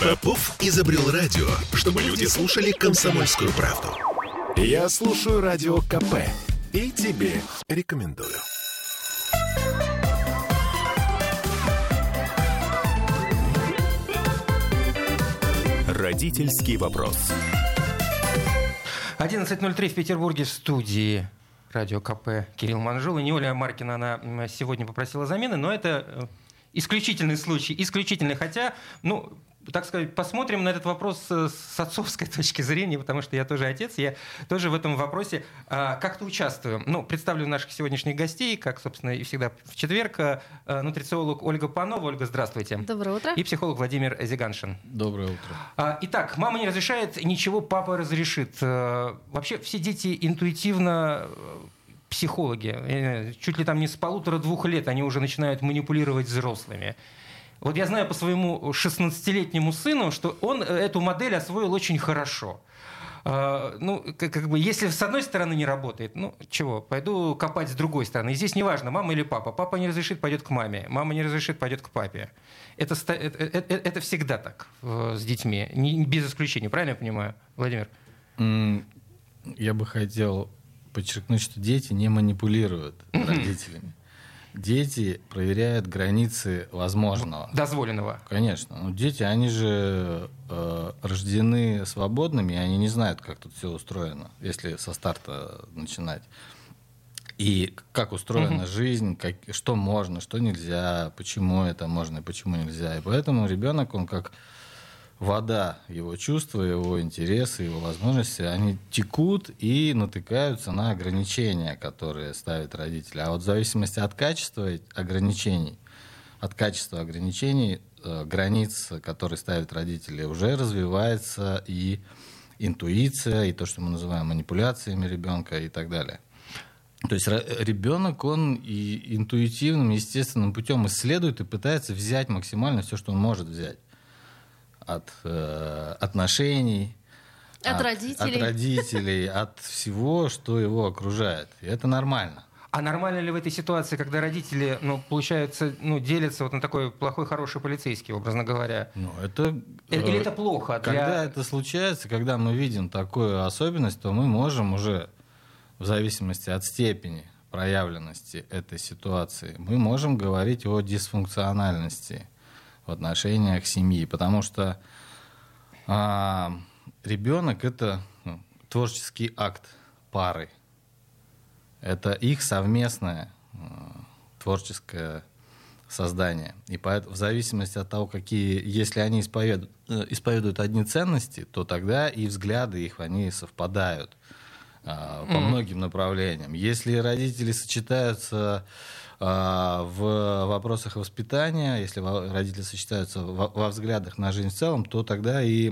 Попов изобрел радио, чтобы люди слушали комсомольскую правду. Я слушаю радио КП и тебе рекомендую. Родительский вопрос. 11.03 в Петербурге в студии радио КП Кирилл Манжул. И не Оля Маркина она сегодня попросила замены, но это э, исключительный случай, исключительный. Хотя, ну, так сказать, посмотрим на этот вопрос с отцовской точки зрения, потому что я тоже отец, я тоже в этом вопросе а, как-то участвую. Ну, представлю наших сегодняшних гостей, как, собственно, и всегда в четверг, а, нутрициолог Ольга Панова. Ольга, здравствуйте. Доброе утро. И психолог Владимир Зиганшин. Доброе утро. А, итак, мама не разрешает, ничего папа разрешит. Вообще все дети интуитивно психологи, чуть ли там не с полутора-двух лет они уже начинают манипулировать взрослыми. Вот я знаю по своему 16-летнему сыну, что он э, эту модель освоил очень хорошо. Uh, ну, как, как бы, если с одной стороны не работает, ну, чего, пойду копать с другой стороны. И здесь неважно, мама или папа. Папа не разрешит, пойдет к маме. Мама не разрешит, пойдет к папе. Это, это, это, это всегда так с детьми, не, без исключения. Правильно я понимаю, Владимир? Я бы хотел подчеркнуть, что дети не манипулируют родителями дети проверяют границы возможного. Дозволенного. Конечно. Ну, дети, они же э, рождены свободными, и они не знают, как тут все устроено, если со старта начинать. И как устроена угу. жизнь, как, что можно, что нельзя, почему это можно и почему нельзя. И поэтому ребенок, он как вода, его чувства, его интересы, его возможности, они текут и натыкаются на ограничения, которые ставят родители. А вот в зависимости от качества ограничений, от качества ограничений, э, границ, которые ставят родители, уже развивается и интуиция, и то, что мы называем манипуляциями ребенка и так далее. То есть ребенок, он и интуитивным, естественным путем исследует и пытается взять максимально все, что он может взять от э, отношений, от, от родителей, от родителей, от всего, что его окружает. И это нормально. А нормально ли в этой ситуации, когда родители, ну, получается, ну, делятся вот на такой плохой, хороший полицейский, образно говоря? Ну, это... Э, или это плохо? Для... Когда это случается, когда мы видим такую особенность, то мы можем уже, в зависимости от степени проявленности этой ситуации, мы можем говорить о дисфункциональности в отношениях семьи, потому что а, ребенок это ну, творческий акт пары, это их совместное а, творческое создание. И поэтому, в зависимости от того, какие, если они исповедуют, э, исповедуют одни ценности, то тогда и взгляды их, они совпадают а, по mm-hmm. многим направлениям. Если родители сочетаются в вопросах воспитания, если родители сочетаются во взглядах на жизнь в целом, то тогда и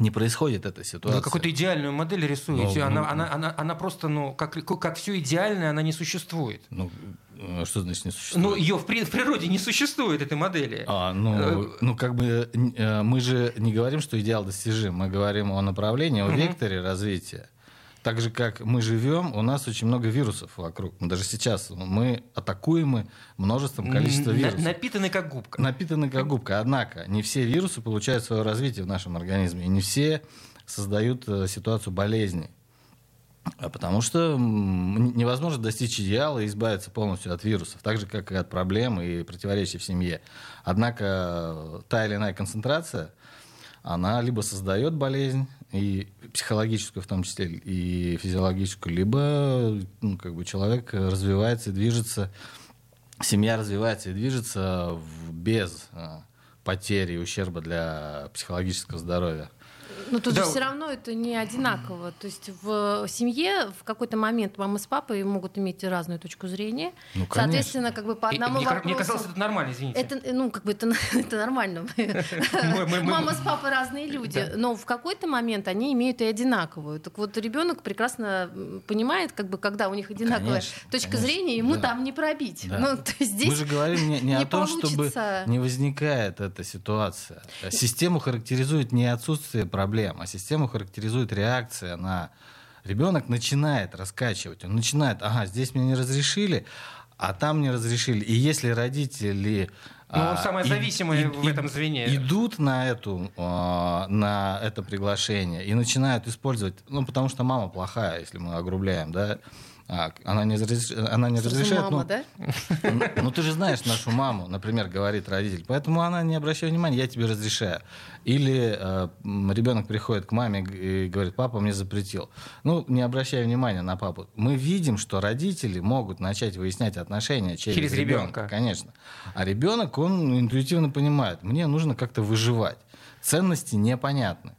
не происходит эта ситуация. Вы какую-то идеальную модель рисуете. Ну, она, ну, она, она, она просто, ну, как, как все идеальное, она не существует. Ну, э, что значит не существует? Ну, ее в, в природе не существует, этой модели. А, ну, э, ну, как бы э, мы же не говорим, что идеал достижим. Мы говорим о направлении, о векторе развития так же, как мы живем, у нас очень много вирусов вокруг. Даже сейчас мы атакуемы множеством количества вирусов. Напитаны как губка. Напитаны как губка. Однако не все вирусы получают свое развитие в нашем организме. И не все создают э, ситуацию болезни. А потому что невозможно достичь идеала и избавиться полностью от вирусов, так же, как и от проблем и противоречий в семье. Однако э, та или иная концентрация, она либо создает болезнь, и психологическую в том числе, и физиологическую, либо ну, как бы человек развивается и движется, семья развивается и движется без а, потери и ущерба для психологического здоровья. Но тут да. же все равно это не одинаково. То есть в семье в какой-то момент мама с папой могут иметь разную точку зрения. Ну, Соответственно, как бы по одному и, вопросу... Мне казалось, это нормально, извините. Это, ну, как бы это, это нормально. Мама с папой разные люди. Но в какой-то момент они имеют и одинаковую. Так вот, ребенок прекрасно понимает, как бы, когда у них одинаковая точка зрения, ему там не пробить. Ну, Мы же говорим не, о том, чтобы не возникает эта ситуация. Систему характеризует не отсутствие проблем, проблем, а систему характеризует реакция на... Ребенок начинает раскачивать, он начинает, ага, здесь мне не разрешили, а там не разрешили. И если родители Ну, он а, самое зависимое и, в этом звене. Идут на, эту, на это приглашение и начинают использовать, ну, потому что мама плохая, если мы огрубляем, да, а, она не, разреш... она не разрешает. Мама, ну, да? Ну, ну, ты же знаешь нашу маму, например, говорит родитель. Поэтому она не обращает внимания, я тебе разрешаю. Или э, ребенок приходит к маме и говорит, папа мне запретил. Ну, не обращая внимания на папу. Мы видим, что родители могут начать выяснять отношения через, через ребенка. Конечно. А ребенок, он интуитивно понимает, мне нужно как-то выживать. Ценности непонятны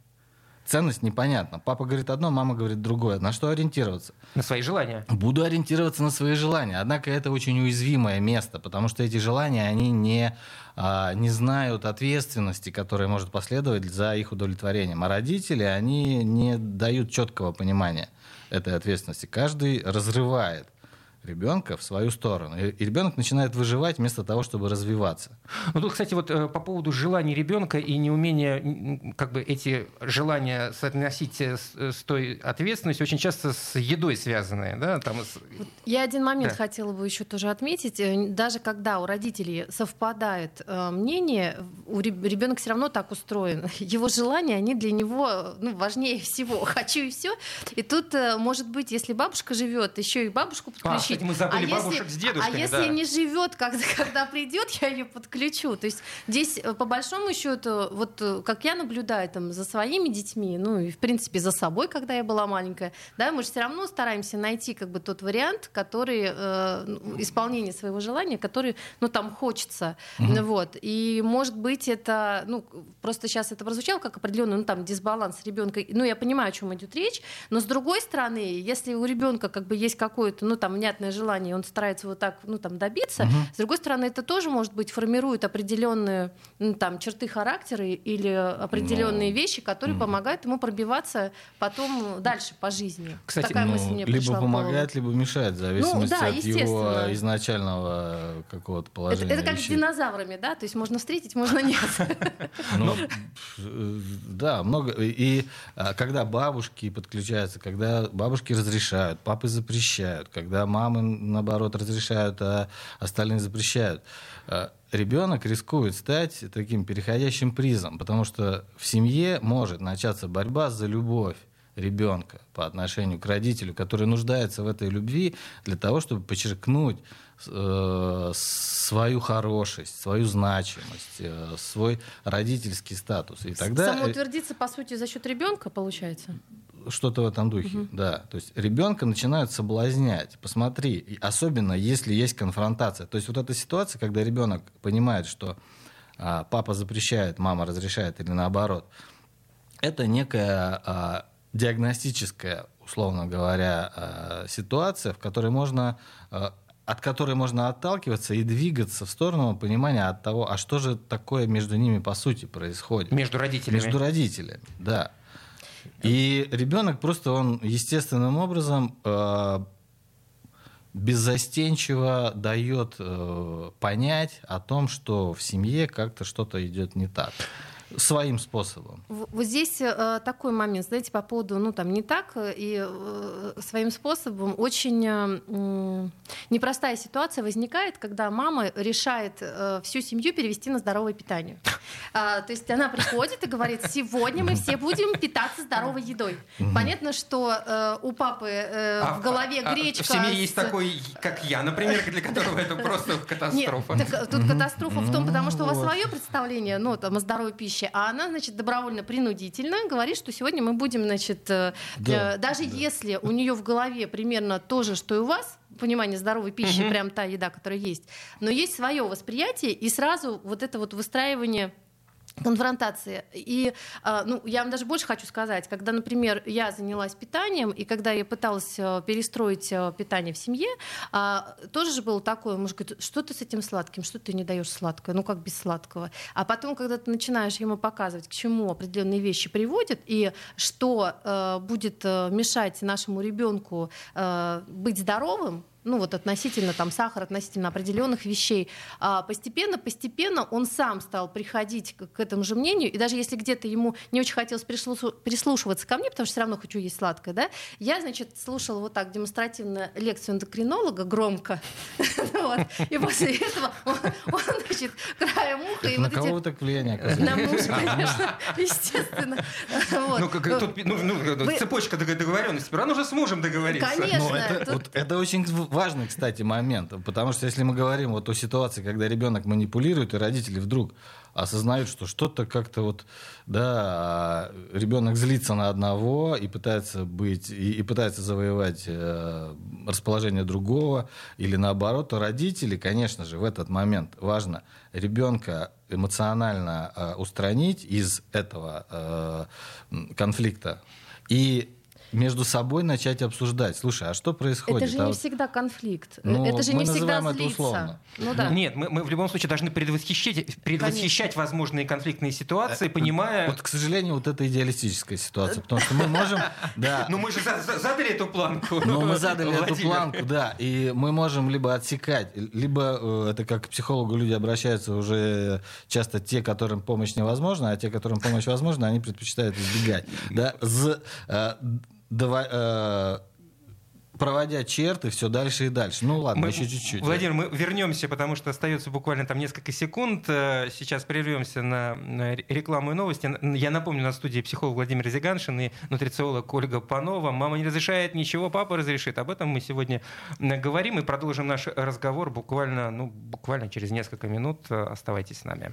ценность непонятна. Папа говорит одно, мама говорит другое. На что ориентироваться? На свои желания. Буду ориентироваться на свои желания. Однако это очень уязвимое место, потому что эти желания, они не, а, не знают ответственности, которая может последовать за их удовлетворением. А родители, они не дают четкого понимания этой ответственности. Каждый разрывает ребенка в свою сторону. И ребенок начинает выживать вместо того, чтобы развиваться. Ну тут, кстати, вот э, по поводу желаний ребенка и неумения как бы эти желания соотносить э, с, э, с той ответственностью очень часто с едой связанные, да? Там с... Я один момент да. хотела бы еще тоже отметить. Даже когда у родителей совпадает мнение, у ребенок все равно так устроен. Его желания, они для него ну, важнее всего. Хочу и все. И тут, может быть, если бабушка живет, еще и бабушку подключить кстати, мы забыли а бабушек если, с дедушками. А если да. не живет, когда, когда придет, я ее подключу. То есть здесь, э, по большому счету, вот э, как я наблюдаю там за своими детьми, ну и в принципе за собой, когда я была маленькая, да, мы же все равно стараемся найти как бы тот вариант, который э, ну, исполнение своего желания, который, ну там хочется, mm вот. И может быть это, ну просто сейчас это прозвучало как определенный, ну там дисбаланс ребенка. Ну я понимаю, о чем идет речь, но с другой стороны, если у ребенка как бы есть какое-то, ну там внятное понятное желание, он старается вот так, ну, там, добиться. Угу. С другой стороны, это тоже, может быть, формирует определенные, ну, там, черты характера или определенные ну, вещи, которые угу. помогают ему пробиваться потом дальше по жизни. Кстати, Такая ну, мысль мне либо помогает, либо мешает, в зависимости ну, да, от его изначального какого-то положения. Это, это как вещей. с динозаврами, да? То есть можно встретить, можно нет. Ну, да, много. И а, когда бабушки подключаются, когда бабушки разрешают, папы запрещают, когда мама мамы, наоборот, разрешают, а остальные запрещают. А ребенок рискует стать таким переходящим призом, потому что в семье может начаться борьба за любовь ребенка по отношению к родителю, который нуждается в этой любви для того, чтобы подчеркнуть э, свою хорошесть, свою значимость, э, свой родительский статус. И тогда... Самоутвердиться, по сути, за счет ребенка, получается? Что-то в этом духе, угу. да. То есть ребенка начинают соблазнять. Посмотри, особенно если есть конфронтация. То есть вот эта ситуация, когда ребенок понимает, что а, папа запрещает, мама разрешает или наоборот, это некая а, диагностическая, условно говоря, а, ситуация, в которой можно а, от которой можно отталкиваться и двигаться в сторону понимания от того, а что же такое между ними по сути происходит. Между родителями. Между родителями, да. И ребенок просто он естественным образом э, беззастенчиво дает э, понять о том, что в семье как-то что-то идет не так своим способом. Вот здесь э, такой момент, знаете, по поводу, ну там не так э, и э, своим способом очень э, непростая ситуация возникает, когда мама решает э, всю семью перевести на здоровое питание. А, то есть она приходит и говорит: сегодня мы все будем питаться здоровой едой. Понятно, что э, у папы э, а, в голове а, гречка. В семье есть такой, как я, например, для которого это просто катастрофа. Нет, так, тут катастрофа в том, потому что у вас свое представление, ну там о здоровой пище вещи, а она, значит, добровольно-принудительно говорит, что сегодня мы будем, значит, э, да, э, даже да. если у нее в голове примерно то же, что и у вас, понимание здоровой пищи, угу. прям та еда, которая есть, но есть свое восприятие, и сразу вот это вот выстраивание конфронтации. И а, ну, я вам даже больше хочу сказать, когда, например, я занялась питанием, и когда я пыталась э, перестроить э, питание в семье, а, тоже же было такое, муж говорит, что ты с этим сладким, что ты не даешь сладкое, ну как без сладкого. А потом, когда ты начинаешь ему показывать, к чему определенные вещи приводят, и что э, будет мешать нашему ребенку быть здоровым, ну вот относительно там сахара, относительно определенных вещей, а постепенно, постепенно он сам стал приходить к, к этому же мнению, и даже если где-то ему не очень хотелось прислушиваться ко мне, потому что все равно хочу есть сладкое, да, я, значит, слушала вот так демонстративно лекцию эндокринолога громко, и после этого он, значит, краем уха... и На кого так влияние? На мужа, конечно, естественно. Ну, тут ну, ну, цепочка договоренности. Рано уже с мужем договориться. Конечно. Это очень важный, кстати, момент, потому что если мы говорим вот о ситуации, когда ребенок манипулирует, и родители вдруг осознают, что что-то как-то вот, да, ребенок злится на одного и пытается быть, и, и пытается завоевать э, расположение другого, или наоборот, то родители, конечно же, в этот момент важно ребенка эмоционально э, устранить из этого э, конфликта. И между собой начать обсуждать. Слушай, а что происходит? Это же а не всегда конфликт. Ну, это же не всегда злиться. Это условно. Ну, да. Нет, мы, мы в любом случае должны предвосхищать, предвосхищать возможные конфликтные ситуации, э, понимая... Вот, к сожалению, вот это идеалистическая ситуация, потому что мы можем... Да. Ну мы же задали эту планку. Ну мы задали эту планку, да, и мы можем либо отсекать, либо э, это как к психологу люди обращаются уже часто те, которым помощь невозможна, а те, которым помощь возможна, они предпочитают избегать. Да, э, давай, э, проводя черты все дальше и дальше. Ну ладно, мы, еще чуть-чуть. Владимир, мы вернемся, потому что остается буквально там несколько секунд. Э, сейчас прервемся на рекламу и новости. Я напомню, на студии психолог Владимир Зиганшин и нутрициолог Ольга Панова. Мама не разрешает ничего, папа разрешит. Об этом мы сегодня говорим и продолжим наш разговор буквально, ну, буквально через несколько минут. Оставайтесь с нами.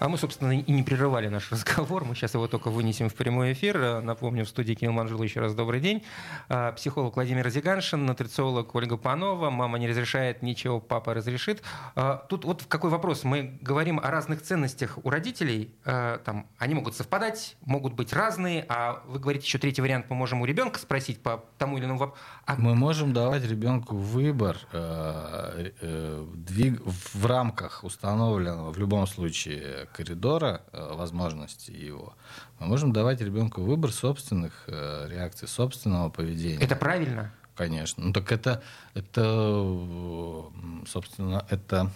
А мы, собственно, и не прерывали наш разговор. Мы сейчас его только вынесем в прямой эфир. Напомню, в студии Кирилл Манжул еще раз добрый день. А, психолог Владимир Зиганшин, нутрициолог Ольга Панова. Мама не разрешает, ничего папа разрешит. А, тут вот какой вопрос. Мы говорим о разных ценностях у родителей. Там, они могут совпадать, могут быть разные. А вы говорите, еще третий вариант, мы можем у ребенка спросить по тому или иному вопросу. А... Мы можем давать ребенку выбор э, э, в рамках установленного в любом случае коридора э, возможностей его, мы можем давать ребенку выбор собственных э, реакций, собственного поведения. Это правильно? Конечно. Ну так это, это собственно, это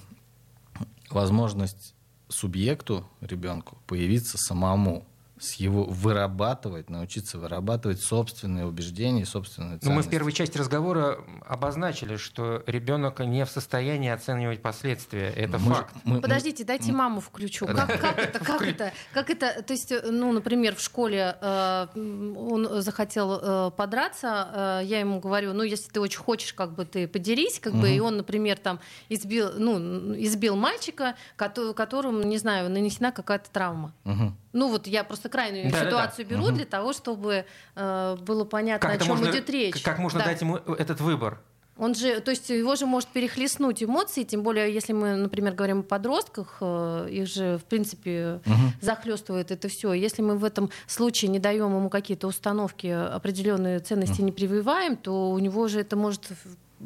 возможность субъекту, ребенку, появиться самому с его вырабатывать, научиться вырабатывать собственные убеждения, собственные ценности. Ну, мы в первой части разговора обозначили, что ребенок не в состоянии оценивать последствия. Это мы, факт. Мы, Подождите, мы, дайте маму включу. Как, как это? Как это? Как это? То есть, ну, например, в школе э, он захотел э, подраться, э, я ему говорю, ну, если ты очень хочешь, как бы ты подерись, как угу. бы, и он, например, там избил, ну, избил мальчика, которому, не знаю, нанесена какая-то травма. Угу. Ну вот я просто крайнюю да, ситуацию да, да. беру угу. для того, чтобы э, было понятно, как о чем можно, идет речь. Как можно да. дать ему этот выбор? Он же, то есть его же может перехлестнуть эмоции, тем более, если мы, например, говорим о подростках, э, их же, в принципе, угу. захлестывает это все. Если мы в этом случае не даем ему какие-то установки, определенные ценности угу. не прививаем, то у него же это может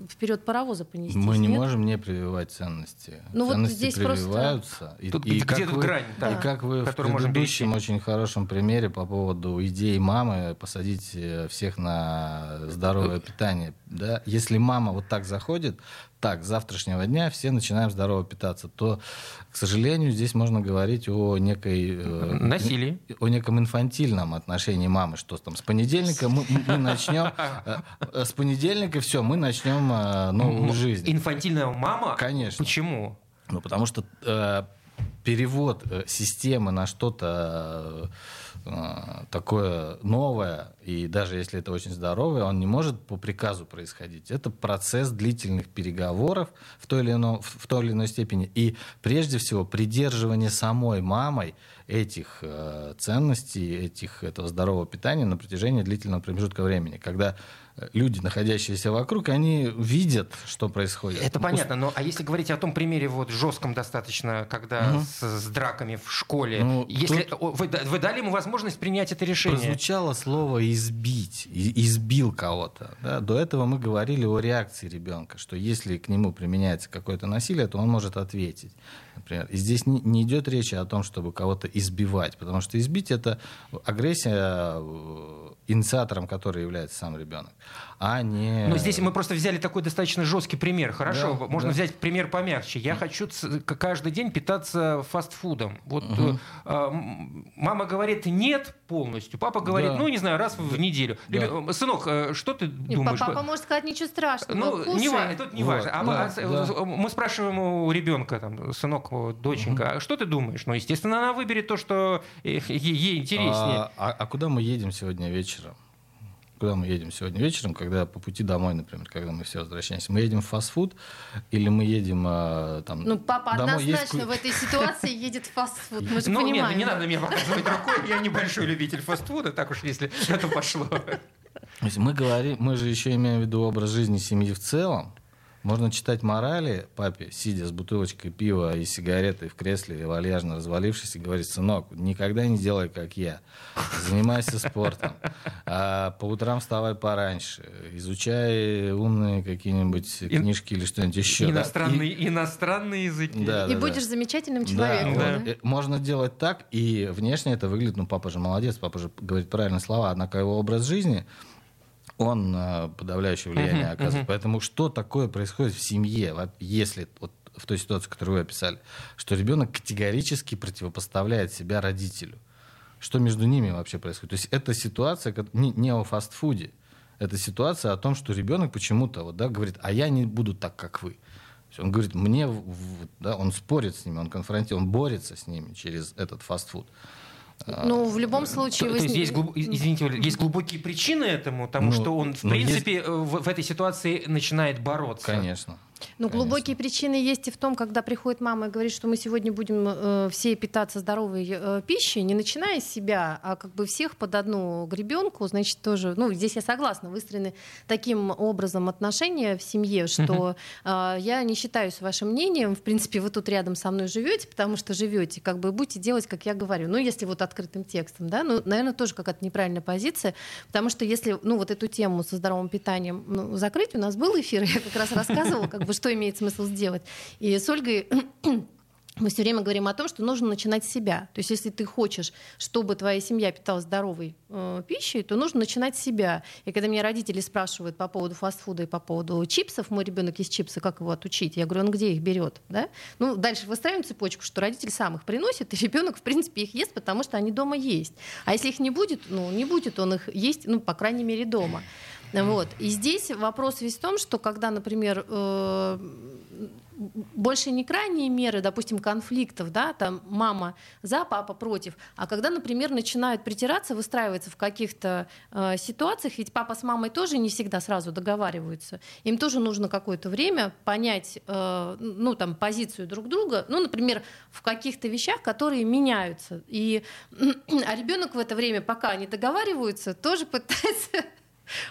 вперед паровоза понести. Мы не нет? можем не прививать ценности. Ну, ценности вот здесь прививаются. Просто... И, тут, и, где как тут вы, грань? Да. И как вы в предыдущем очень хорошем примере по поводу идеи мамы посадить э, всех на здоровое питание. Да? Если мама вот так заходит, так, с завтрашнего дня все начинаем здорово питаться, то, к сожалению, здесь можно говорить о некой... Э, Насилии. О неком инфантильном отношении мамы, что там с понедельника мы, мы начнем... Э, э, с понедельника все, мы начнем новую жизнь. Инфантильная мама? Конечно. Почему? Ну, потому что э, перевод системы на что-то Э, такое новое, и даже если это очень здоровое, он не может по приказу происходить. Это процесс длительных переговоров в той или иной, в той или иной степени. И прежде всего придерживание самой мамой этих э, ценностей, этих, этого здорового питания на протяжении длительного промежутка времени, когда люди, находящиеся вокруг, они видят, что происходит. Это понятно, но а если говорить о том примере вот жестком достаточно, когда угу. с, с драками в школе, ну, если тут... вы, вы дали ему возможность принять это решение? Прозвучало слово избить, избил кого-то. Да? До этого мы говорили о реакции ребенка, что если к нему применяется какое-то насилие, то он может ответить. Например. И здесь не, не идет речи о том, чтобы кого-то избивать, потому что избить это агрессия э, инициатором которой является сам ребенок, а не... Но здесь мы просто взяли такой достаточно жесткий пример. Хорошо, да, можно да. взять пример помягче. Я хочу каждый день питаться фастфудом. Вот угу. мама говорит нет полностью, папа говорит, да. ну не знаю, раз в неделю. Да. Сынок, э, что ты Нет, думаешь? Папа может сказать ничего страшного. Ну, не тут не вот, важно. А, да, а, да. Мы спрашиваем у ребенка, там, сынок, доченька, угу. а что ты думаешь? Ну, естественно, она выберет то, что ей интереснее. А, а, а куда мы едем сегодня вечером? Куда мы едем сегодня вечером, когда по пути домой, например, когда мы все возвращаемся, мы едем в фастфуд или мы едем а, там... Ну, папа домой однозначно есть... в этой ситуации едет в фастфуд, мы же ну, понимаем. Нет, не надо мне показывать рукой, я небольшой любитель фастфуда, так уж если это пошло. То есть мы говорим, мы же еще имеем в виду образ жизни семьи в целом, можно читать морали папе, сидя с бутылочкой пива и сигаретой в кресле, вальяжно развалившись, и говорить, сынок, никогда не делай, как я. Занимайся спортом. А по утрам вставай пораньше. Изучай умные какие-нибудь и... книжки или что-нибудь еще. Иностранные, да? и... иностранные языки. Да, и да, будешь да. замечательным человеком. Да, да. Можно делать так, и внешне это выглядит, ну, папа же молодец, папа же говорит правильные слова, однако его образ жизни — он э, подавляющее влияние uh-huh, оказывает. Uh-huh. Поэтому что такое происходит в семье, если вот в той ситуации, которую вы описали, что ребенок категорически противопоставляет себя родителю? Что между ними вообще происходит? То есть это ситуация не, не о фастфуде, это ситуация о том, что ребенок почему-то вот, да, говорит, а я не буду так, как вы. Он говорит, мне, да, он спорит с ними, он конфронтирует, он борется с ними через этот фастфуд. Ну, в любом случае... То, вы... то есть, есть, извините, есть глубокие причины этому, тому, ну, что он, в принципе, есть... в, в этой ситуации начинает бороться. Конечно. Ну, глубокие причины есть и в том, когда приходит мама и говорит, что мы сегодня будем э, все питаться здоровой э, пищей, не начиная с себя, а как бы всех под одну гребенку, значит, тоже, ну, здесь я согласна, выстроены таким образом отношения в семье, что э, я не считаюсь вашим мнением, в принципе, вы тут рядом со мной живете, потому что живете, как бы будете делать, как я говорю. Ну, если вот открытым текстом, да, ну, наверное, тоже какая-то неправильная позиция, потому что если, ну, вот эту тему со здоровым питанием ну, закрыть, у нас был эфир, я как раз рассказывала, как бы, что имеет смысл сделать. И с Ольгой мы все время говорим о том, что нужно начинать с себя. То есть, если ты хочешь, чтобы твоя семья питалась здоровой э, пищей, то нужно начинать с себя. И когда меня родители спрашивают по поводу фастфуда и по поводу чипсов, мой ребенок есть чипсы, как его отучить? Я говорю, он где их берет? Да? Ну, дальше выстраиваем цепочку, что родитель сам их приносит, и ребенок, в принципе, их ест, потому что они дома есть. А если их не будет, ну, не будет он их есть, ну, по крайней мере, дома. Вот. И здесь вопрос весь в том, что когда, например, э, больше не крайние меры, допустим, конфликтов, да, там мама за, папа против, а когда, например, начинают притираться, выстраиваться в каких-то э, ситуациях, ведь папа с мамой тоже не всегда сразу договариваются, им тоже нужно какое-то время понять, э, ну, там, позицию друг друга, ну, например, в каких-то вещах, которые меняются, и, а ребенок в это время, пока они договариваются, тоже пытается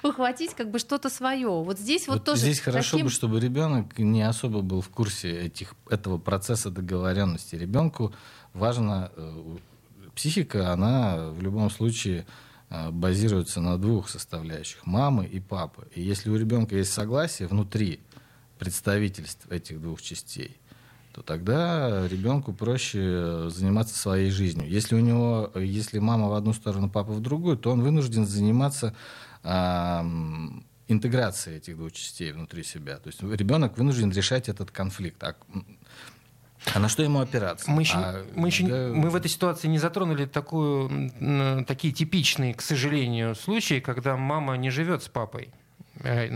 ухватить как бы что-то свое. Вот здесь вот, вот тоже. Здесь хорошо таким... бы, чтобы ребенок не особо был в курсе этих этого процесса договоренности. Ребенку важно э, психика, она в любом случае э, базируется на двух составляющих мамы и папы. И если у ребенка есть согласие внутри представительств этих двух частей, то тогда ребенку проще заниматься своей жизнью. Если у него, если мама в одну сторону, папа в другую, то он вынужден заниматься интеграции этих двух частей внутри себя. То есть ребенок вынужден решать этот конфликт. А, а на что ему опираться? Мы еще, а, мы, еще да... мы в этой ситуации не затронули такую, такие типичные, к сожалению, случаи, когда мама не живет с папой. Э,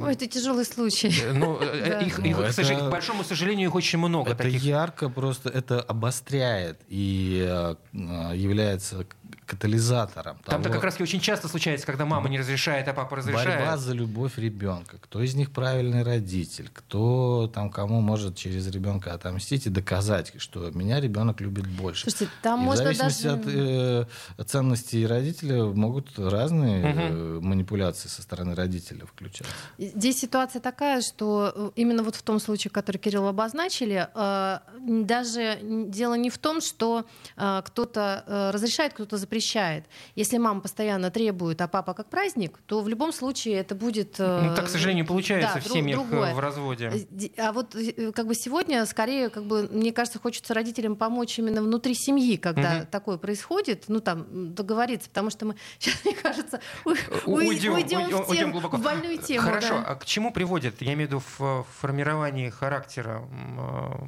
Ой, это тяжелый случай. Э, ну, э, их, их, ну, это, к, большому сожалению, их очень много. Это таких. ярко просто, это обостряет и является катализатором. Там-то как раз очень часто случается, когда мама не разрешает, а папа разрешает. Борьба за любовь ребенка. Кто из них правильный родитель? Кто там кому может через ребенка отомстить и доказать, что меня ребенок любит больше? Слушайте, там и можно в зависимости даже... от э, ценностей родителя могут разные угу. э, манипуляции со стороны родителя включаться. Здесь ситуация такая, что э, именно вот в том случае, который Кирилл обозначили, э, даже дело не в том, что э, кто-то э, разрешает, кто-то запрещает. Если мама постоянно требует, а папа как праздник, то в любом случае это будет... Ну, так, к сожалению, получается да, в семьях другое. в разводе. А вот как бы сегодня, скорее, как бы, мне кажется, хочется родителям помочь именно внутри семьи, когда угу. такое происходит, ну там договориться, потому что мы сейчас, мне кажется, уйдем, уйдем, уйдем, в, тем, глубоко. в больную тему. Хорошо, да. а к чему приводит, я имею в виду в формировании характера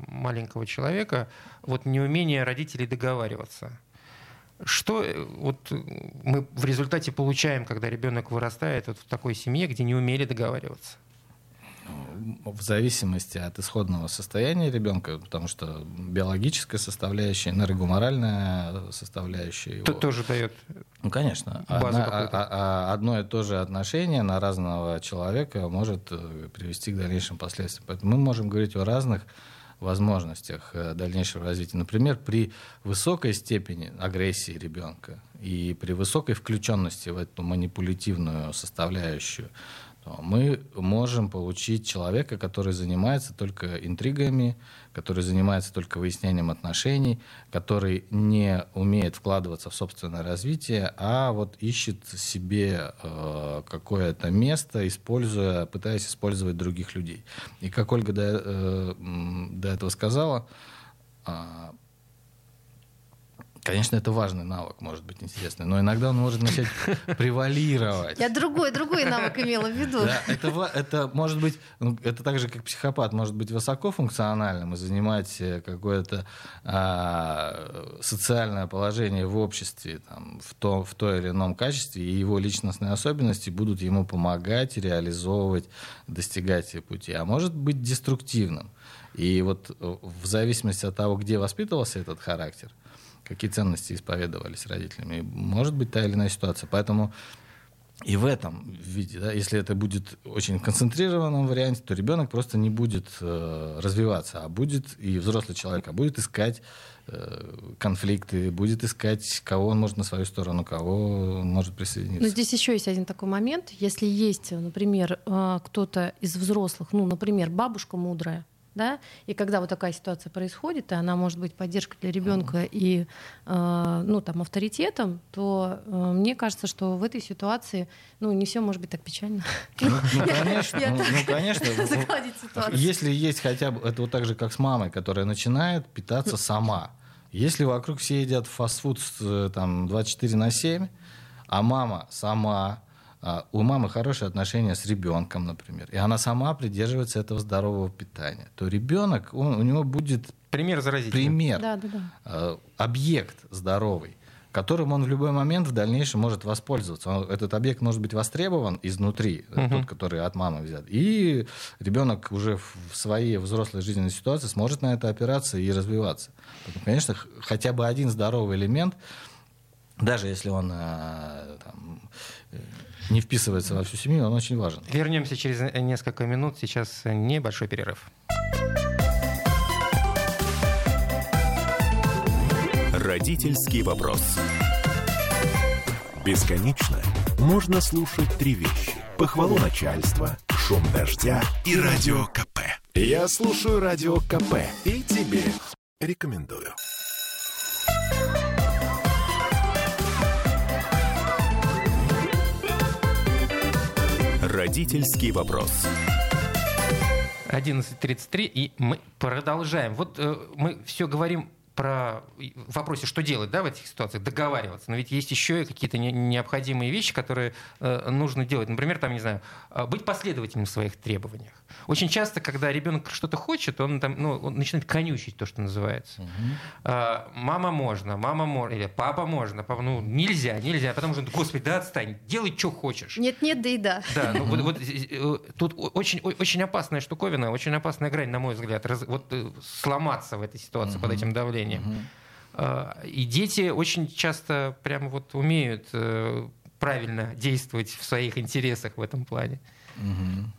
маленького человека, вот неумение родителей договариваться? Что э, вот мы в результате получаем, когда ребенок вырастает вот в такой семье, где не умели договариваться? в зависимости от исходного состояния ребенка, потому что биологическая составляющая, энергоморальная составляющая. Его... Тут тоже дает. Ну, конечно. Одна, а, а, а одно и то же отношение на разного человека может э, привести к дальнейшим последствиям. Поэтому мы можем говорить о разных возможностях э, дальнейшего развития. Например, при высокой степени агрессии ребенка и при высокой включенности в эту манипулятивную составляющую мы можем получить человека, который занимается только интригами, который занимается только выяснением отношений, который не умеет вкладываться в собственное развитие, а вот ищет себе э, какое-то место, используя, пытаясь использовать других людей. И как Ольга до, э, до этого сказала, э, Конечно, это важный навык, может быть интересный, но иногда он может начать превалировать. Я другой, другой навык имела в виду. Да, это, это может быть, ну, это так же, как психопат, может быть высокофункциональным и занимать э, какое-то а, социальное положение в обществе там, в, том, в той или ином качестве, и его личностные особенности будут ему помогать реализовывать, достигать пути. А может быть деструктивным. И вот э, в зависимости от того, где воспитывался этот характер, какие ценности исповедовались родителями. может быть та или иная ситуация. Поэтому и в этом виде, да, если это будет очень концентрированном варианте, то ребенок просто не будет э, развиваться, а будет и взрослый человек, а будет искать э, конфликты, будет искать, кого он может на свою сторону, кого он может присоединиться. Но здесь еще есть один такой момент. Если есть, например, э, кто-то из взрослых, ну, например, бабушка мудрая, да, и когда вот такая ситуация происходит, и она может быть поддержкой для ребенка и, э, ну, там, авторитетом, то э, мне кажется, что в этой ситуации, ну, не все может быть так печально. Ну, ну конечно, ну, ну, конечно. Если есть хотя бы, это вот так же, как с мамой, которая начинает питаться сама. Если вокруг все едят фастфуд э, там 24 на 7, а мама сама у мамы хорошие отношения с ребенком, например, и она сама придерживается этого здорового питания, то ребенок, он, у него будет пример заразительный. Пример, да, да, да. объект здоровый которым он в любой момент в дальнейшем может воспользоваться. Он, этот объект может быть востребован изнутри, угу. тот, который от мамы взят. И ребенок уже в своей взрослой жизненной ситуации сможет на это опираться и развиваться. Поэтому, конечно, хотя бы один здоровый элемент, даже если он э, там, не вписывается во всю семью, он очень важен. Вернемся через несколько минут. Сейчас небольшой перерыв. Родительский вопрос. Бесконечно можно слушать три вещи. Похвалу начальства, шум дождя и радио КП. Я слушаю радио КП и тебе рекомендую. Родительский вопрос. 11.33, и мы продолжаем. Вот э, мы все говорим про в вопросе, что делать да, в этих ситуациях, договариваться. Но ведь есть еще и какие-то не, необходимые вещи, которые э, нужно делать. Например, там, не знаю, э, быть последовательным в своих требованиях. Очень часто, когда ребенок что-то хочет, он, там, ну, он начинает конючить, то, что называется. Угу. Э, мама можно, мама можно, или папа можно, папа, ну, нельзя, нельзя. Потому что, господи, да отстань, делай, что хочешь. Нет, нет, да и да. Да, ну, вот, вот, э, тут очень, очень опасная штуковина, очень опасная грань, на мой взгляд, раз, вот, э, сломаться в этой ситуации угу. под этим давлением. Угу. И дети очень часто прямо вот умеют правильно действовать в своих интересах в этом плане. Угу.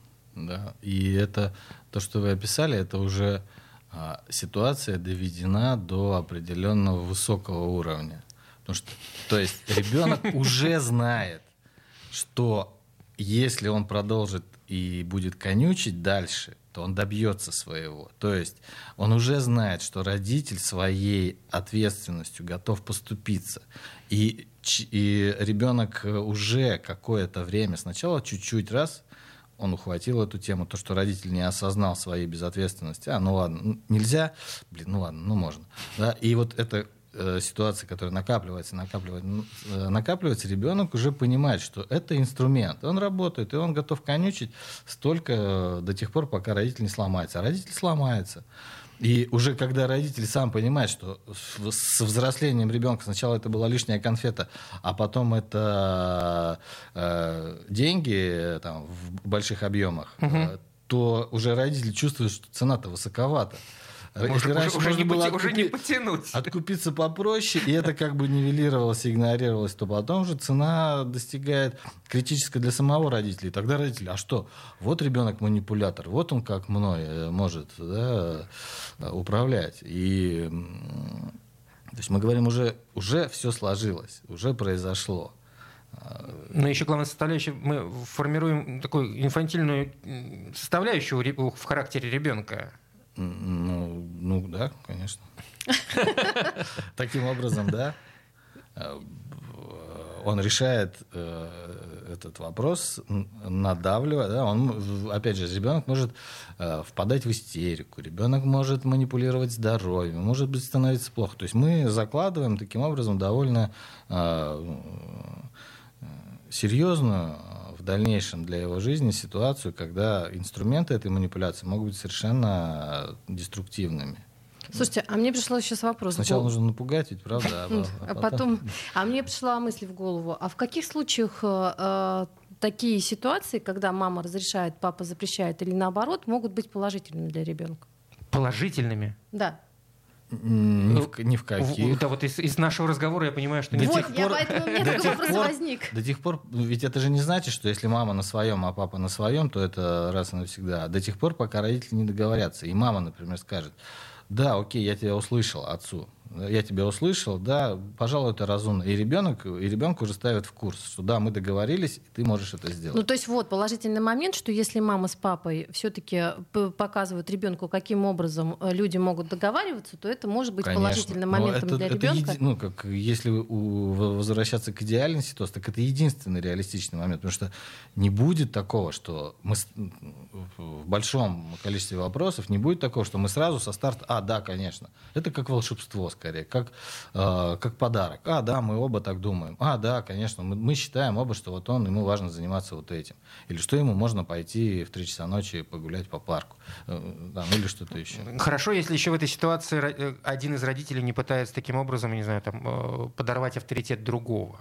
Да, и это то, что вы описали, это уже а, ситуация доведена до определенного высокого уровня. Потому что, то есть ребенок уже знает, что если он продолжит и будет конючить дальше, то он добьется своего. То есть он уже знает, что родитель своей ответственностью готов поступиться. И, и ребенок уже какое-то время, сначала чуть-чуть раз, он ухватил эту тему, то, что родитель не осознал своей безответственности. А, ну ладно, нельзя, блин, ну ладно, ну можно. Да? И вот эта э, ситуация, которая накапливается, накапливается, э, накапливается, ребенок уже понимает, что это инструмент. Он работает, и он готов конючить столько э, до тех пор, пока родитель не сломается. А родитель сломается. И уже когда родитель сам понимает, что с взрослением ребенка сначала это была лишняя конфета, а потом это э, деньги там, в больших объемах, угу. то уже родитель чувствует, что цена-то высоковата. Может, Если раньше уже, уже, не, было поти, откупи... уже не потянуть. Откупиться попроще, и это как бы нивелировалось, игнорировалось, то потом же цена достигает критической для самого родителя. И тогда родитель, а что? Вот ребенок манипулятор, вот он как мной э, может да, управлять. И то есть мы говорим, уже, уже все сложилось, уже произошло. Но еще главная составляющая, мы формируем такую инфантильную составляющую в характере ребенка. Ну, ну да, конечно. Таким образом, да, э, он решает э, этот вопрос, надавливая, да, он, опять же, ребенок может э, впадать в истерику, ребенок может манипулировать здоровьем, может быть становиться плохо. То есть мы закладываем таким образом довольно серьезную в дальнейшем для его жизни ситуацию, когда инструменты этой манипуляции могут быть совершенно деструктивными. Слушайте, а мне пришел сейчас вопрос. Сначала нужно напугать, ведь правда, а, а, а потом. А мне пришла мысль в голову: а в каких случаях э, э, такие ситуации, когда мама разрешает, папа запрещает, или наоборот, могут быть положительными для ребенка? Положительными? Да. Ни в, ни в каких. Да, вот из, из нашего разговора я понимаю, что... До вот, тех я пор, поэтому у меня такой вопрос пор, возник. До тех пор, ведь это же не значит, что если мама на своем, а папа на своем, то это раз и навсегда. До тех пор, пока родители не договорятся. И мама, например, скажет, да, окей, я тебя услышал, отцу, я тебя услышал, да, пожалуй, это разумно. И ребенок, и ребенка уже ставят в курс, что да, мы договорились, и ты можешь это сделать. Ну, то есть вот положительный момент, что если мама с папой все-таки показывают ребенку, каким образом э, люди могут договариваться, то это может быть Конечно. положительным моментом это, для это ребенка. Еди... Ну, как если возвращаться к идеальной ситуации, так это единственный реалистичный момент, потому что не будет такого, что мы в большом количестве вопросов не будет такого, что мы сразу со старта, а, да, конечно, это как волшебство скорее, как, э, как подарок. А, да, мы оба так думаем. А, да, конечно, мы, мы считаем оба, что вот он, ему важно заниматься вот этим. Или что ему можно пойти в 3 часа ночи погулять по парку. Э, там, или что-то еще. Хорошо, если еще в этой ситуации э, один из родителей не пытается таким образом, не знаю, там, э, подорвать авторитет другого.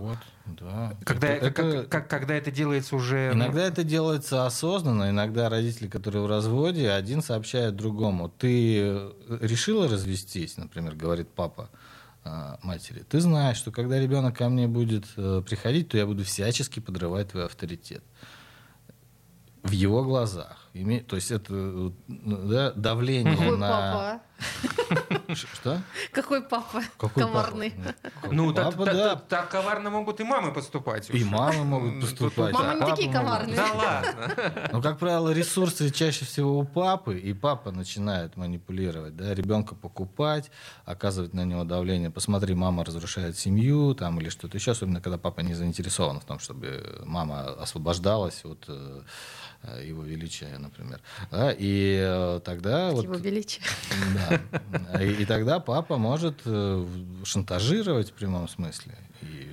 Вот, да. Когда это, как, как, когда это делается уже... Ну, иногда это делается осознанно, иногда родители, которые в разводе, один сообщает другому. Ты решила развестись, например, говорит папа а, матери. Ты знаешь, что когда ребенок ко мне будет э, приходить, то я буду всячески подрывать твой авторитет. В его глазах. То есть это да, давление Какой на... Папа? Что? Какой папа Какой коварный. Папа? Ну, папа, так, да. так, так коварно могут и мамы поступать. И мамы могут поступать. Мамы не такие коварные. Да ладно. Ну, как правило, ресурсы чаще всего у папы, и папа начинает манипулировать, да, ребенка покупать, оказывать на него давление. Посмотри, мама разрушает семью, там, или что-то еще, особенно когда папа не заинтересован в том, чтобы мама освобождалась от э, Э, его величия, например. Да, и э, тогда... Его вот, величие. Да. И, и тогда папа может э, шантажировать в прямом смысле. И,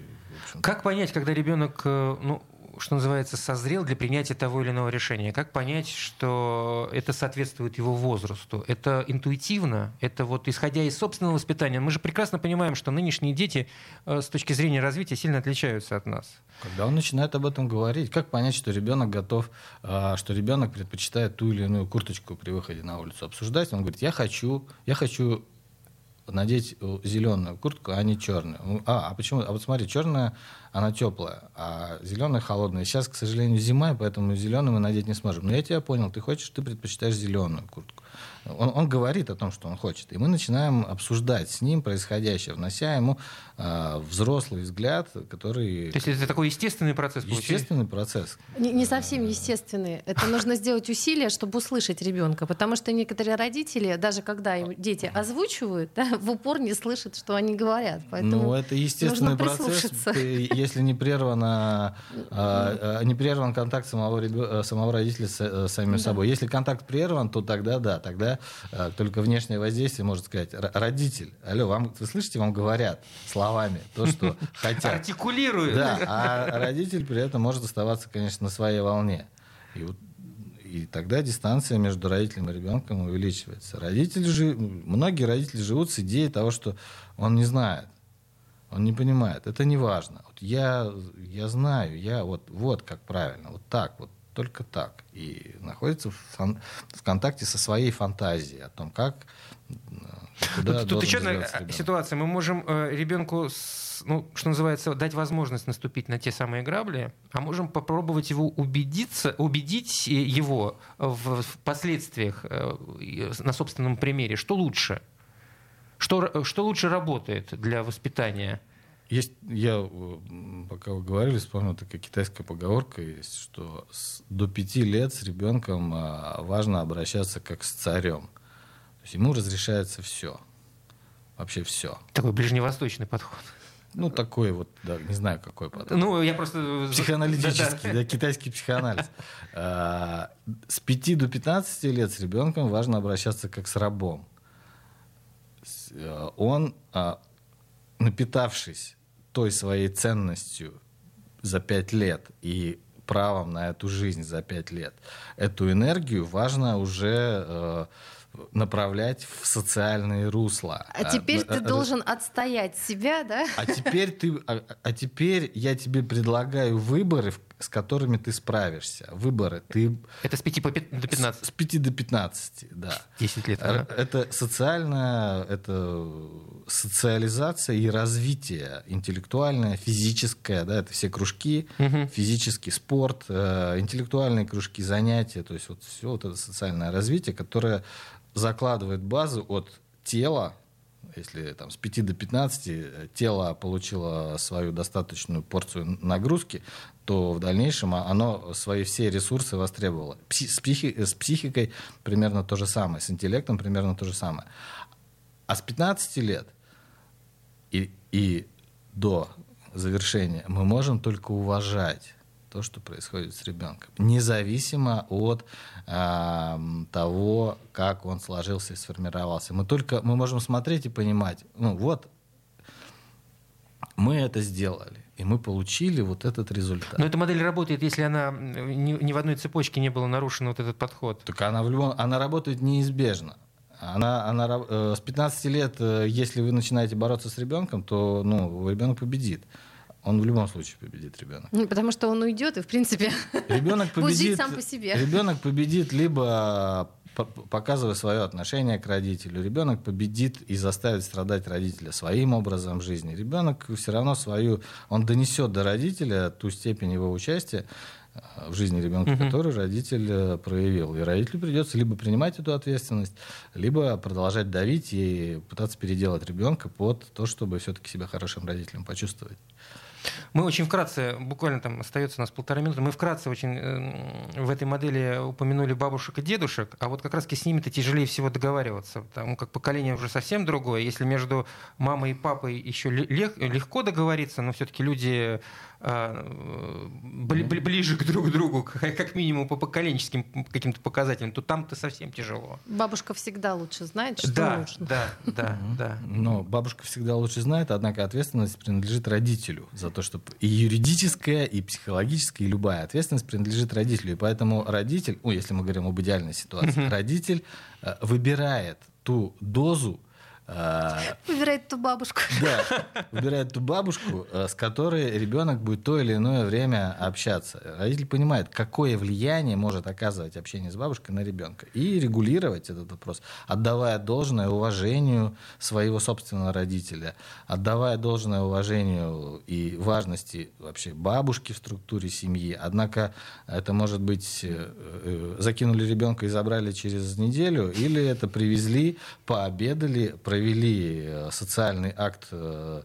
как понять, когда ребенок, ну, что называется, созрел для принятия того или иного решения? Как понять, что это соответствует его возрасту? Это интуитивно? Это вот исходя из собственного воспитания? Мы же прекрасно понимаем, что нынешние дети э, с точки зрения развития сильно отличаются от нас. Когда он начинает об этом говорить, как понять, что ребенок готов, а, что ребенок предпочитает ту или иную курточку при выходе на улицу обсуждать? Он говорит, я хочу, я хочу надеть зеленую куртку, а не черную. А, а почему? А вот смотри, черная, она теплая, а зеленая холодная. Сейчас, к сожалению, зима, поэтому зеленую мы надеть не сможем. Но я тебя понял, ты хочешь, ты предпочитаешь зеленую куртку. Он, он говорит о том, что он хочет. И мы начинаем обсуждать с ним происходящее, внося ему э, взрослый взгляд, который... То есть это такой естественный процесс? Естественный процесс. Не, не совсем естественный. Это нужно сделать усилия, чтобы услышать ребенка. Потому что некоторые родители, даже когда им дети озвучивают, да, в упор не слышат, что они говорят. Поэтому ну, это естественный процесс. Если не прерван, а, а, не прерван контакт самого, самого родителя с э, самим да. собой. Если контакт прерван, то тогда да, тогда а, только внешнее воздействие может сказать, родитель, алло, вам, вы слышите, вам говорят словами то, что хотят. Артикулируют. Да, а родитель при этом может оставаться, конечно, на своей волне. И вот и тогда дистанция между родителем и ребенком увеличивается. Родители же, многие родители живут с идеей того, что он не знает, он не понимает. Это не важно. Вот я, я знаю, я вот, вот как правильно, вот так, вот только так. И находится в, фан- в контакте со своей фантазией о том, как э, Куда тут, тут еще одна ситуация. Мы можем э, ребенку, с, ну, что называется, дать возможность наступить на те самые грабли, а можем попробовать его убедиться, убедить его в, в последствиях э, на собственном примере. Что лучше? Что, что лучше работает для воспитания? Есть, я, пока вы говорили, вспомнил такая китайская поговорка есть, что с, до пяти лет с ребенком важно обращаться как с царем. Есть ему разрешается все. Вообще все. Такой ближневосточный подход. Ну, такой вот, да, не знаю, какой подход. Ну, я просто... Психоаналитический, да, китайский психоанализ. А, с 5 до 15 лет с ребенком важно обращаться как с рабом. А, он, напитавшись той своей ценностью за пять лет и правом на эту жизнь за пять лет, эту энергию важно уже э, направлять в социальные русла. А теперь а, ты а, должен отстоять себя, да? А теперь ты, а, а теперь я тебе предлагаю выборы, с которыми ты справишься. Выборы. Ты... Это с 5 до 15? С, с 5 до 15, да. 10 лет. Ага. Это социальная, это социализация и развитие интеллектуальное, физическое, да, это все кружки, угу. физический спорт, э, интеллектуальные кружки, занятия, то есть вот все вот это социальное развитие, которое закладывает базу от тела, если там, с 5 до 15 э, тело получило свою достаточную порцию нагрузки, то в дальнейшем оно свои все ресурсы востребовало. Пси- с, психи- с психикой примерно то же самое, с интеллектом примерно то же самое. А с 15 лет и, и до завершения мы можем только уважать то, что происходит с ребенком, независимо от э, того, как он сложился и сформировался. Мы только мы можем смотреть и понимать, ну вот мы это сделали, и мы получили вот этот результат. Но эта модель работает, если она ни, ни в одной цепочке не было нарушен вот этот подход. Так она в любом, она работает неизбежно. Она, она э, с 15 лет, э, если вы начинаете бороться с ребенком, то ну, ребенок победит он в любом случае победит ребенок. Потому что он уйдет и, в принципе, ребенок победит, будет сам по себе. Ребенок победит либо показывая свое отношение к родителю. Ребенок победит и заставит страдать родителя своим образом жизни. Ребенок все равно свою, он донесет до родителя ту степень его участия э, в жизни ребенка, угу. который родитель э, проявил. И родителю придется либо принимать эту ответственность, либо продолжать давить и пытаться переделать ребенка под то, чтобы все-таки себя хорошим родителем почувствовать. Мы очень вкратце, буквально там остается у нас полтора минуты, мы вкратце очень э, в этой модели упомянули бабушек и дедушек, а вот как раз с ними-то тяжелее всего договариваться, потому как поколение уже совсем другое. Если между мамой и папой еще легко договориться, но все-таки люди ближе к друг другу, как минимум по поколенческим каким-то показателям, то там-то совсем тяжело. Бабушка всегда лучше знает, что да, нужно. Да, да, да. Но бабушка всегда лучше знает, однако ответственность принадлежит родителю за то, что и юридическая, и психологическая, и любая ответственность принадлежит родителю. И поэтому родитель, ну, если мы говорим об идеальной ситуации, родитель э, выбирает ту дозу А, выбирает ту бабушку. Да, выбирает ту бабушку, э, с которой ребенок будет то или иное время общаться. Родитель понимает, какое влияние может оказывать общение с бабушкой на ребенка. И регулировать этот вопрос, отдавая должное уважению своего собственного родителя, отдавая должное уважению и важности вообще бабушки в структуре семьи. Однако это может быть э, э, закинули ребенка и забрали через неделю, или это привезли, пообедали, провели э, социальный акт э,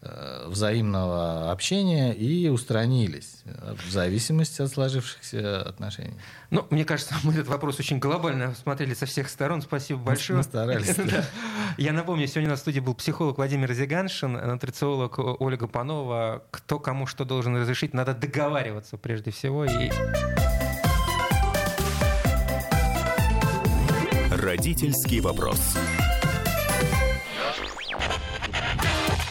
э, взаимного общения и устранились в зависимости от сложившихся отношений. Ну, мне кажется, мы этот вопрос очень глобально смотрели со всех сторон. Спасибо большое. Мы старались. Я напомню, сегодня на студии был психолог Владимир Зиганшин, нутрициолог Ольга Панова. Кто кому что должен разрешить, надо договариваться прежде всего. И... Родительский вопрос.